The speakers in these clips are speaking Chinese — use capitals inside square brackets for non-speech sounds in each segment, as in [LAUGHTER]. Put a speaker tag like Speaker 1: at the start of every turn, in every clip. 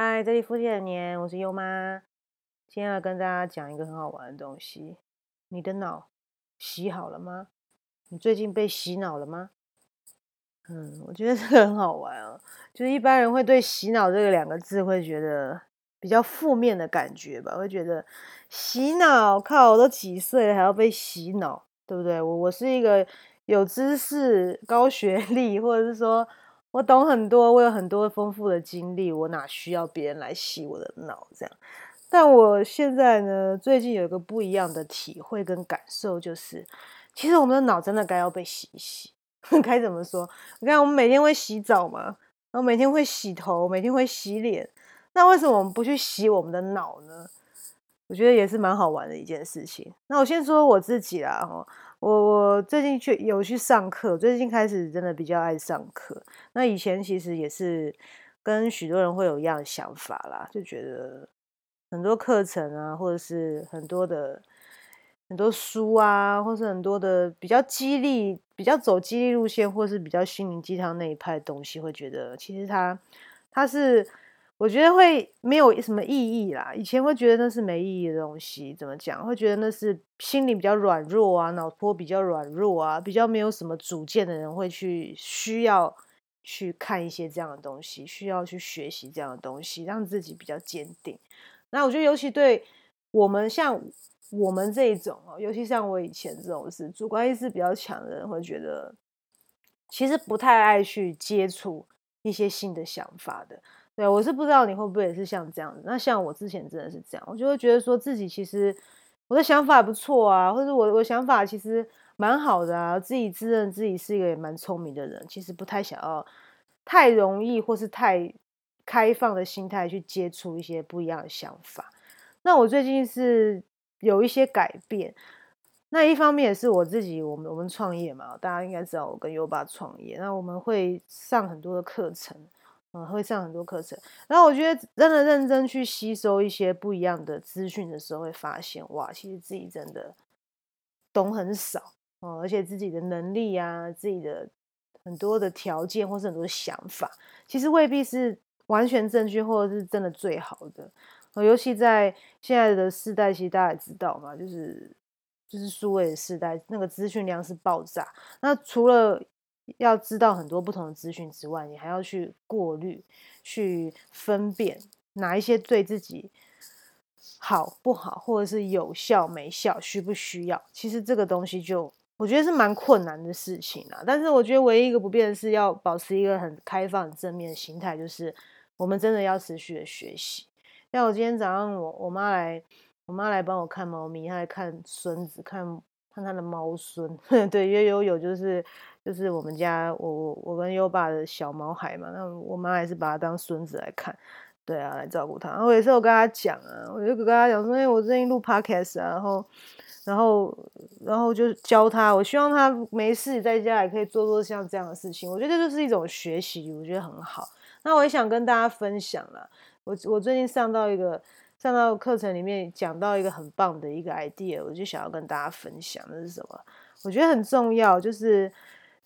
Speaker 1: 嗨，这里福建的年，我是优妈。今天要跟大家讲一个很好玩的东西。你的脑洗好了吗？你最近被洗脑了吗？嗯，我觉得这个很好玩哦。就是一般人会对“洗脑”这个两个字会觉得比较负面的感觉吧，会觉得洗脑，靠，我都几岁了还要被洗脑，对不对？我我是一个有知识、高学历，或者是说。我懂很多，我有很多丰富的经历，我哪需要别人来洗我的脑？这样，但我现在呢，最近有一个不一样的体会跟感受，就是其实我们的脑真的该要被洗一洗。[LAUGHS] 该怎么说？你看，我们每天会洗澡嘛，然后每天会洗头，每天会洗脸，那为什么我们不去洗我们的脑呢？我觉得也是蛮好玩的一件事情。那我先说我自己啦，哈。我我最近去有去上课，最近开始真的比较爱上课。那以前其实也是跟许多人会有一样的想法啦，就觉得很多课程啊，或者是很多的很多书啊，或是很多的比较激励、比较走激励路线，或是比较心灵鸡汤那一派东西，会觉得其实它它是。我觉得会没有什么意义啦。以前会觉得那是没意义的东西，怎么讲？会觉得那是心理比较软弱啊，脑波比较软弱啊，比较没有什么主见的人会去需要去看一些这样的东西，需要去学习这样的东西，让自己比较坚定。那我觉得，尤其对我们像我们这一种哦，尤其像我以前这种是主观意识比较强的人，会觉得其实不太爱去接触一些新的想法的。对，我是不知道你会不会也是像这样子。那像我之前真的是这样，我就会觉得说自己其实我的想法不错啊，或者我我想法其实蛮好的啊，自己自认自己是一个也蛮聪明的人，其实不太想要太容易或是太开放的心态去接触一些不一样的想法。那我最近是有一些改变，那一方面也是我自己，我们我们创业嘛，大家应该知道我跟优爸创业，那我们会上很多的课程。会上很多课程，然后我觉得真的认真去吸收一些不一样的资讯的时候，会发现哇，其实自己真的懂很少哦，而且自己的能力啊，自己的很多的条件或是很多想法，其实未必是完全正确或者是真的最好的。尤其在现在的世代，其实大家也知道嘛，就是就是数位的时代，那个资讯量是爆炸。那除了要知道很多不同的资讯之外，你还要去过滤、去分辨哪一些对自己好不好，或者是有效没效、需不需要。其实这个东西就我觉得是蛮困难的事情啊。但是我觉得唯一一个不变的是要保持一个很开放、正面的心态，就是我们真的要持续的学习。像我今天早上，我我妈来，我妈来帮我看猫咪，她来看孙子，看看她的猫孙。[LAUGHS] 对，因有有就是。就是我们家我我我跟优爸的小毛孩嘛，那我妈还是把他当孙子来看，对啊，来照顾他。然后有时候我跟他讲啊，我就跟他讲说，哎，我最近录 podcast 啊，然后然后然后就教他，我希望他没事在家也可以做做像这样的事情。我觉得这就是一种学习，我觉得很好。那我也想跟大家分享了，我我最近上到一个上到课程里面讲到一个很棒的一个 idea，我就想要跟大家分享，那是什么？我觉得很重要，就是。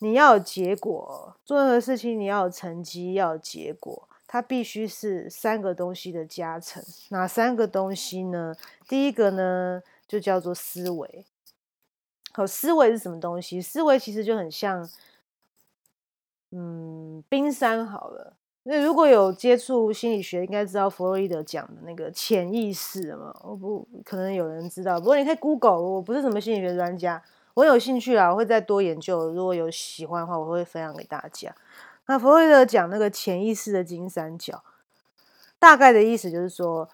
Speaker 1: 你要有结果，做任何事情你要有成绩，要有结果，它必须是三个东西的加成。哪三个东西呢？第一个呢，就叫做思维。好，思维是什么东西？思维其实就很像，嗯，冰山好了。那如果有接触心理学，应该知道弗洛伊德讲的那个潜意识嘛。我不可能有人知道，不过你可以 Google。我不是什么心理学专家。我有兴趣啊，我会再多研究。如果有喜欢的话，我会分享给大家。那弗洛伊德讲那个潜意识的金三角，大概的意思就是说，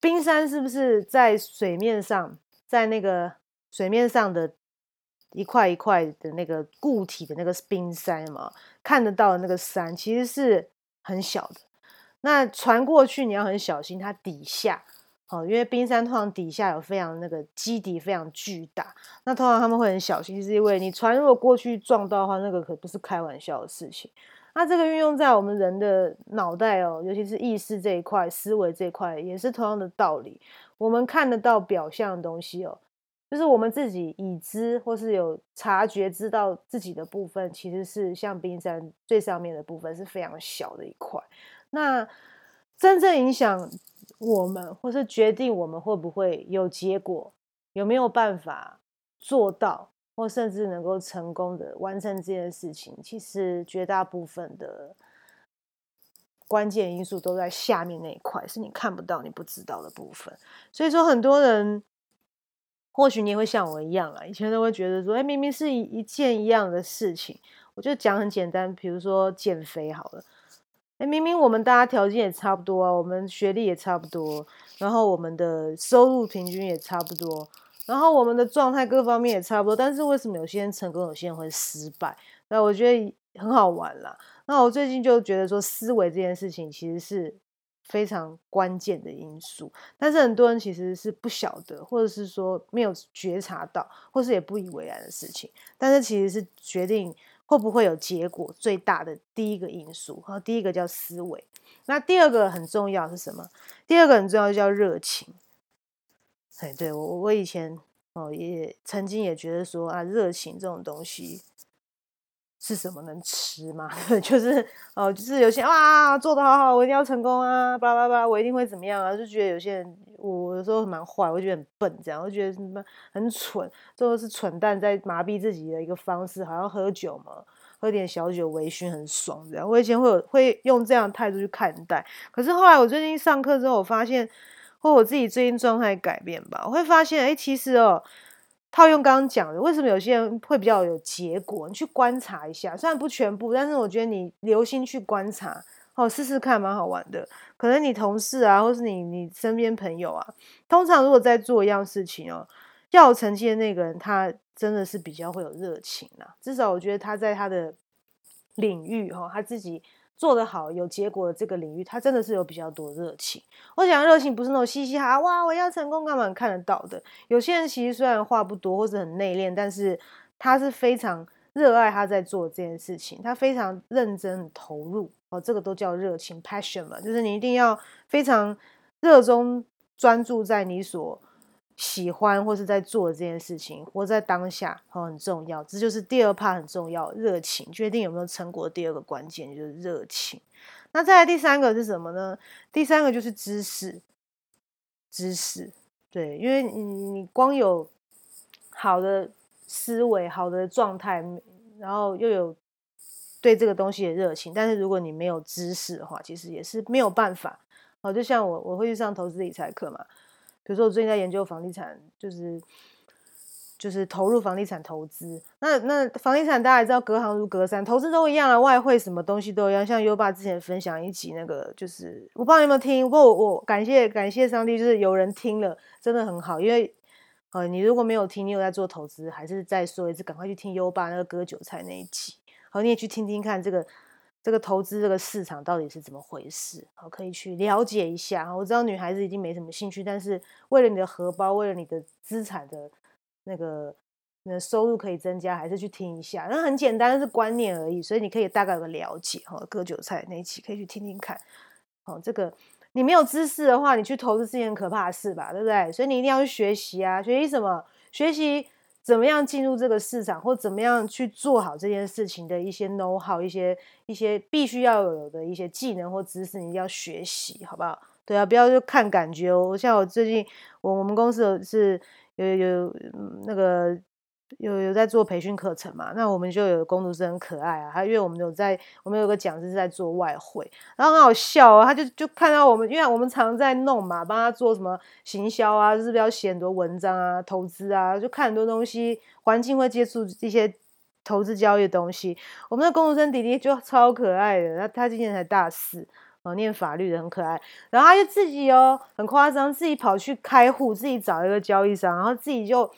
Speaker 1: 冰山是不是在水面上，在那个水面上的一块一块的那个固体的那个冰山嘛，看得到的那个山其实是很小的。那船过去你要很小心，它底下。哦，因为冰山通常底下有非常那个基底非常巨大，那通常他们会很小心，是因为你船如果过去撞到的话，那个可不是开玩笑的事情。那这个运用在我们人的脑袋哦，尤其是意识这一块、思维这一块，也是同样的道理。我们看得到表象的东西哦，就是我们自己已知或是有察觉知道自己的部分，其实是像冰山最上面的部分是非常小的一块。那真正影响我们，或是决定我们会不会有结果，有没有办法做到，或甚至能够成功的完成这件事情，其实绝大部分的关键因素都在下面那一块，是你看不到、你不知道的部分。所以说，很多人。或许你也会像我一样啊，以前都会觉得说，哎，明明是一一件一样的事情，我就讲很简单，比如说减肥好了，哎，明明我们大家条件也差不多啊，我们学历也差不多，然后我们的收入平均也差不多，然后我们的状态各方面也差不多，但是为什么有些人成功，有些人会失败？那我觉得很好玩啦。那我最近就觉得说，思维这件事情其实是。非常关键的因素，但是很多人其实是不晓得，或者是说没有觉察到，或是也不以为然的事情。但是其实是决定会不会有结果最大的第一个因素。然后第一个叫思维，那第二个很重要是什么？第二个很重要就叫热情。哎，对我我以前哦也曾经也觉得说啊，热情这种东西。是什么能吃吗？[LAUGHS] 就是哦，就是有些哇做的好好，我一定要成功啊！巴拉巴拉，我一定会怎么样啊？就觉得有些人，我有时候蛮坏，我觉得很笨，这样，我觉得什么很蠢，最后是蠢蛋在麻痹自己的一个方式，好像喝酒嘛，喝点小酒微醺很爽这样。我以前会有会用这样的态度去看待，可是后来我最近上课之后，我发现，或我自己最近状态改变吧，我会发现，哎，其实哦。套用刚刚讲的，为什么有些人会比较有结果？你去观察一下，虽然不全部，但是我觉得你留心去观察，哦，试试看，蛮好玩的。可能你同事啊，或是你你身边朋友啊，通常如果在做一样事情哦，要有成绩的那个人，他真的是比较会有热情啦。至少我觉得他在他的领域哈，他自己。做得好有结果的这个领域，他真的是有比较多热情。我讲热情不是那种嘻嘻哈哇，我要成功干嘛看得到的。有些人其实虽然话不多或者很内敛，但是他是非常热爱他在做这件事情，他非常认真投入哦，这个都叫热情 passion 嘛，就是你一定要非常热衷专注在你所。喜欢或是在做这件事情，活在当下，哦，很重要。这就是第二 part 很重要，热情决定有没有成果的。第二个关键就是热情。那再来第三个是什么呢？第三个就是知识，知识。对，因为你你光有好的思维、好的状态，然后又有对这个东西的热情，但是如果你没有知识的话，其实也是没有办法。哦，就像我我会去上投资理财课嘛。比如说，我最近在研究房地产，就是就是投入房地产投资。那那房地产大家也知道，隔行如隔山，投资都一样啊，外汇什么东西都一样。像优爸之前分享一集那个，就是我不知道你有没有听，不过我感谢感谢上帝，就是有人听了，真的很好。因为呃，你如果没有听，你有在做投资，还是再说一次，赶快去听优爸那个割韭菜那一集，好，你也去听听看这个。这个投资这个市场到底是怎么回事？好，可以去了解一下。我知道女孩子已经没什么兴趣，但是为了你的荷包，为了你的资产的那个那收入可以增加，还是去听一下。那很简单，是观念而已，所以你可以大概有个了解。哈，割韭菜那一期可以去听听看。好，这个你没有知识的话，你去投资是件可怕的事吧？对不对？所以你一定要去学习啊！学习什么？学习。怎么样进入这个市场，或怎么样去做好这件事情的一些 know how，一些一些必须要有的一些技能或知识，你一定要学习，好不好？对啊，不要就看感觉哦。像我最近，我我们公司有是有有那个。有有在做培训课程嘛？那我们就有工读生很可爱啊，他因为我们有在，我们有个讲师是在做外汇，然后很好笑啊，他就就看到我们，因为我们常在弄嘛，帮他做什么行销啊，就是不要写很多文章啊，投资啊，就看很多东西，环境会接触一些投资交易的东西。我们的工读生弟弟就超可爱的，他他今年才大四哦，念法律的很可爱，然后他就自己哦，很夸张，自己跑去开户，自己找一个交易商，然后自己就。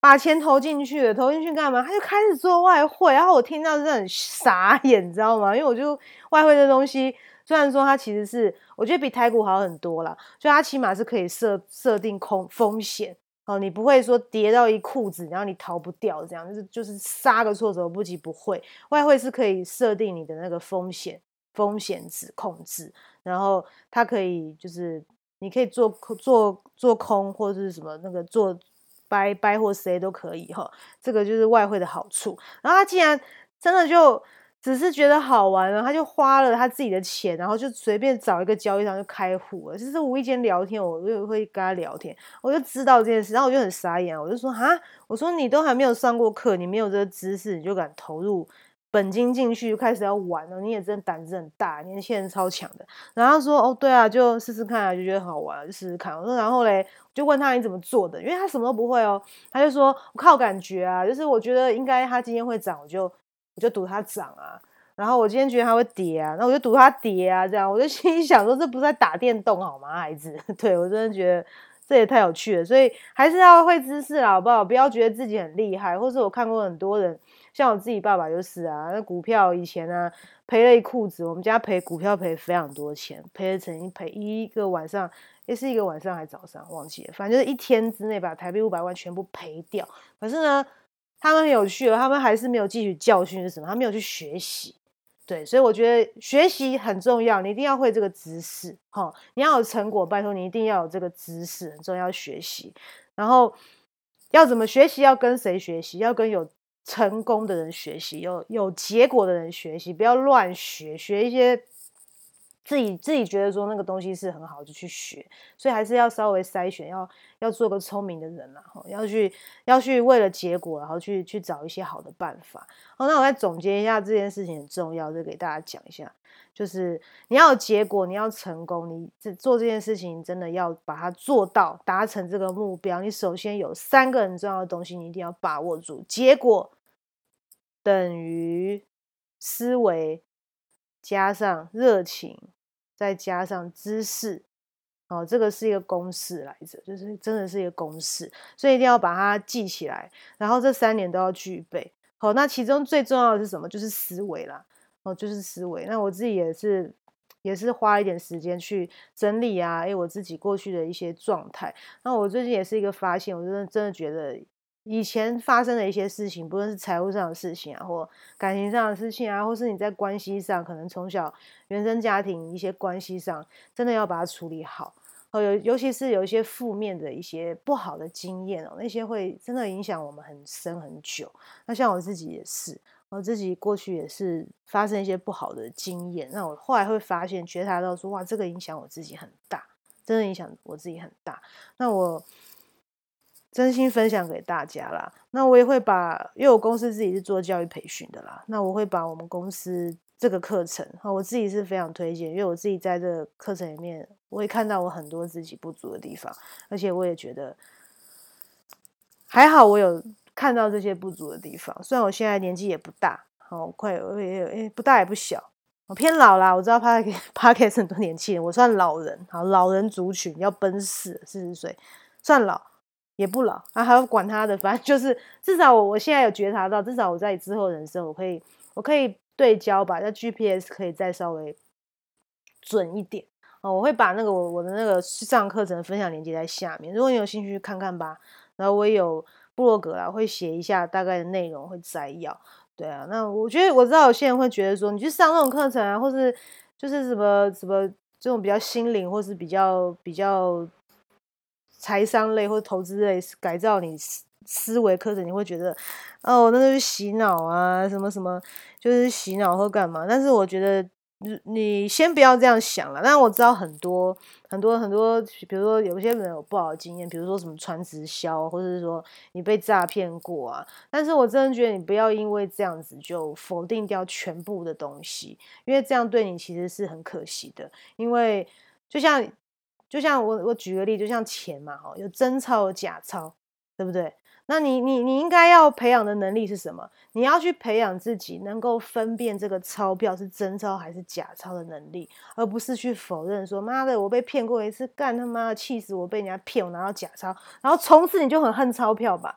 Speaker 1: 把钱投进去了，投进去干嘛？他就开始做外汇，然后我听到是很傻眼，你知道吗？因为我就外汇这东西，虽然说它其实是我觉得比台股好很多啦，就它起码是可以设设定空风险哦，你不会说跌到一裤子，然后你逃不掉这样，就是就是杀个措手不及，不会。外汇是可以设定你的那个风险风险值控制，然后它可以就是你可以做做做空或者是什么那个做。掰掰或谁都可以哈，这个就是外汇的好处。然后他竟然真的就只是觉得好玩了，他就花了他自己的钱，然后就随便找一个交易商就开户了。就是无意间聊天，我就会跟他聊天，我就知道这件事，然后我就很傻眼，我就说啊，我说你都还没有上过课，你没有这个知识，你就敢投入本金进去就，开始要玩了，你也真胆子很大，年轻人超强的。然后说哦，对啊，就试试看啊，就觉得好玩，就试试看。我说然后嘞，就问他你怎么做的，因为他什么都不会哦，他就说我靠感觉啊，就是我觉得应该他今天会涨，我就。我就赌他涨啊，然后我今天觉得它会跌啊，那我就赌它跌啊，这样我就心里想说，这不是在打电动好吗，孩子？[LAUGHS] 对我真的觉得这也太有趣了，所以还是要会知识啦，好不好？不要觉得自己很厉害，或是我看过很多人，像我自己爸爸就是啊，那股票以前呢赔了一裤子，我们家赔股票赔非常多钱，赔了曾经赔一个晚上，也是一个晚上还早上忘记了，反正就是一天之内把台币五百万全部赔掉，可是呢。他们很有趣了，他们还是没有汲取教训是什么？他没有去学习，对，所以我觉得学习很重要，你一定要会这个知识，哈，你要有成果，拜托你一定要有这个知识，很重要学习。然后要怎么学习？要跟谁学习？要跟有成功的人学习，有有结果的人学习，不要乱学，学一些。自己自己觉得说那个东西是很好，就去学，所以还是要稍微筛选，要要做个聪明的人啦，要去要去为了结果，然后去去找一些好的办法。好，那我再总结一下这件事情很重要，就给大家讲一下，就是你要有结果，你要成功，你这做这件事情真的要把它做到，达成这个目标，你首先有三个很重要的东西，你一定要把握住。结果等于思维加上热情。再加上知识，哦，这个是一个公式来着，就是真的是一个公式，所以一定要把它记起来。然后这三年都要具备。好，那其中最重要的是什么？就是思维啦。哦，就是思维。那我自己也是，也是花一点时间去整理啊，哎，我自己过去的一些状态。那我最近也是一个发现，我真的真的觉得。以前发生的一些事情，不论是财务上的事情啊，或感情上的事情啊，或是你在关系上，可能从小原生家庭一些关系上，真的要把它处理好。哦，尤尤其是有一些负面的一些不好的经验哦，那些会真的影响我们很深很久。那像我自己也是，我自己过去也是发生一些不好的经验，那我后来会发现觉察到说，哇，这个影响我自己很大，真的影响我自己很大。那我。真心分享给大家啦，那我也会把，因为我公司自己是做教育培训的啦，那我会把我们公司这个课程，哈，我自己是非常推荐，因为我自己在这课程里面，我也看到我很多自己不足的地方，而且我也觉得还好，我有看到这些不足的地方。虽然我现在年纪也不大，好快，我也不大也不小，我偏老啦。我知道 Park [LAUGHS] Park 很多年轻人，我算老人，好老人族群要奔四四十岁，算老。也不老啊，还要管他的，反正就是至少我我现在有觉察到，至少我在之后人生，我可以我可以对焦吧，那 GPS 可以再稍微准一点哦。我会把那个我我的那个上课程分享链接在下面，如果你有兴趣看看吧。然后我也有部落格啊，会写一下大概的内容，会摘要。对啊，那我觉得我知道有些人会觉得说，你去上那种课程啊，或是就是什么什么这种比较心灵，或是比较比较。财商类或投资类改造你思维课程，你会觉得哦，那就是洗脑啊，什么什么就是洗脑或干嘛？但是我觉得你你先不要这样想了。但我知道很多很多很多，比如说有些人有不好的经验，比如说什么传直销，或者是说你被诈骗过啊。但是我真的觉得你不要因为这样子就否定掉全部的东西，因为这样对你其实是很可惜的。因为就像。就像我我举个例，就像钱嘛，哈，有真钞有假钞，对不对？那你你你应该要培养的能力是什么？你要去培养自己能够分辨这个钞票是真钞还是假钞的能力，而不是去否认说妈的我被骗过一次，干他妈的气死我被人家骗我拿到假钞，然后从此你就很恨钞票吧，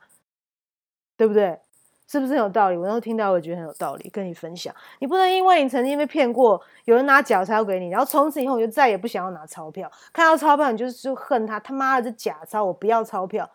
Speaker 1: 对不对？是不是很有道理？我那时候听到，我觉得很有道理，跟你分享。你不能因为你曾经被骗过，有人拿假钞给你，然后从此以后你就再也不想要拿钞票。看到钞票，你就是就恨他，他妈的这假钞，我不要钞票。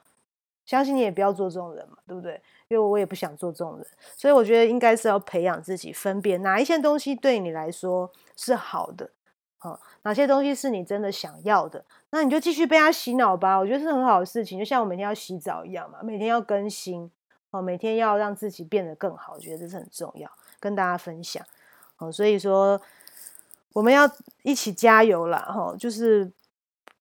Speaker 1: 相信你也不要做这种人嘛，对不对？因为我也不想做这种人，所以我觉得应该是要培养自己分辨哪一些东西对你来说是好的，好，哪些东西是你真的想要的，那你就继续被他洗脑吧。我觉得是很好的事情，就像我每天要洗澡一样嘛，每天要更新。哦，每天要让自己变得更好，我觉得这是很重要，跟大家分享。哦，所以说我们要一起加油啦，哈，就是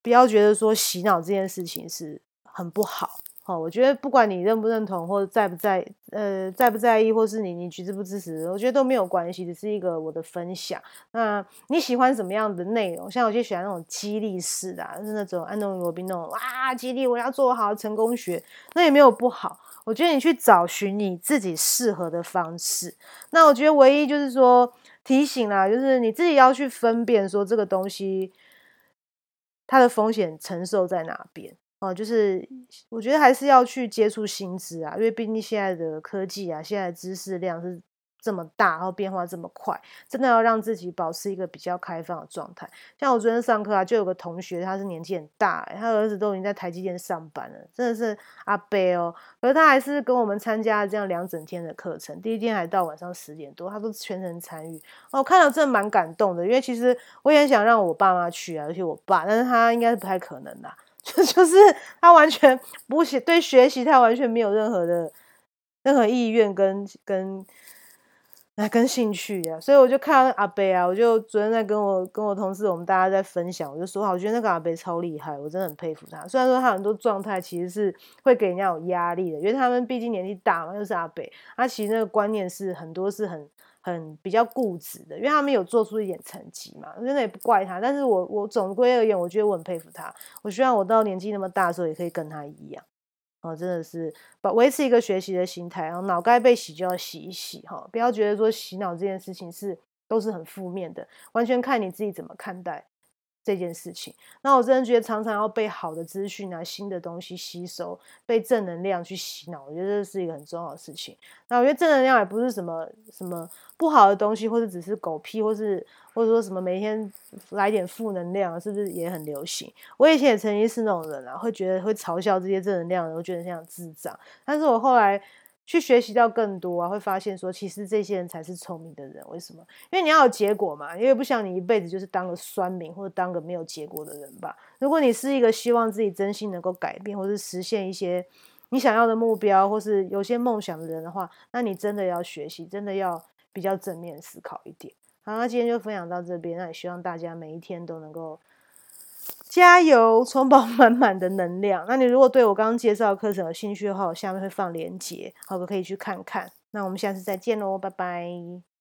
Speaker 1: 不要觉得说洗脑这件事情是很不好。哦，我觉得不管你认不认同，或者在不在，呃，在不在意，或是你你支不支持，我觉得都没有关系，只是一个我的分享。那你喜欢什么样的内容？像有些喜欢那种激励式的，就是那种安东尼罗宾那种，哇，激励我要做好成功学，那也没有不好。我觉得你去找寻你自己适合的方式。那我觉得唯一就是说提醒啦，就是你自己要去分辨说这个东西它的风险承受在哪边。哦，就是我觉得还是要去接触新知啊，因为毕竟现在的科技啊，现在知识量是这么大，然后变化这么快，真的要让自己保持一个比较开放的状态。像我昨天上课啊，就有个同学，他是年纪很大，他儿子都已经在台积电上班了，真的是阿伯哦。可是他还是跟我们参加了这样两整天的课程，第一天还到晚上十点多，他都全程参与。哦，看到真的蛮感动的，因为其实我也很想让我爸妈去啊，而且我爸，但是他应该是不太可能的。[LAUGHS] 就就是他完全不学对学习，他完全没有任何的任何意愿跟跟哎跟兴趣啊，所以我就看到阿贝啊，我就昨天在跟我跟我同事，我们大家在分享，我就说，我觉得那个阿贝超厉害，我真的很佩服他。虽然说他很多状态其实是会给人家有压力的，因为他们毕竟年纪大嘛，又是阿贝，他其实那个观念是很多是很。很比较固执的，因为他们有做出一点成绩嘛，真的也不怪他。但是我我总归而言，我觉得我很佩服他。我希望我到年纪那么大的时候，也可以跟他一样，哦，真的是把维持一个学习的心态，然后脑该被洗就要洗一洗，哈，不要觉得说洗脑这件事情是都是很负面的，完全看你自己怎么看待。这件事情，那我真的觉得常常要被好的资讯啊、新的东西吸收，被正能量去洗脑，我觉得这是一个很重要的事情。那我觉得正能量也不是什么什么不好的东西，或者只是狗屁，或是或者说什么每天来点负能量，是不是也很流行？我以前也曾经是那种人啊，会觉得会嘲笑这些正能量，我觉得像智障。但是我后来。去学习到更多啊，会发现说，其实这些人才是聪明的人。为什么？因为你要有结果嘛，因为不想你一辈子就是当个酸民或者当个没有结果的人吧。如果你是一个希望自己真心能够改变，或是实现一些你想要的目标，或是有些梦想的人的话，那你真的要学习，真的要比较正面思考一点。好，那今天就分享到这边，那也希望大家每一天都能够。加油，充饱满满的能量。[LAUGHS] 那你如果对我刚刚介绍的课程有兴趣的话，我下面会放链接，好，可以去看看。那我们下次再见喽，拜拜。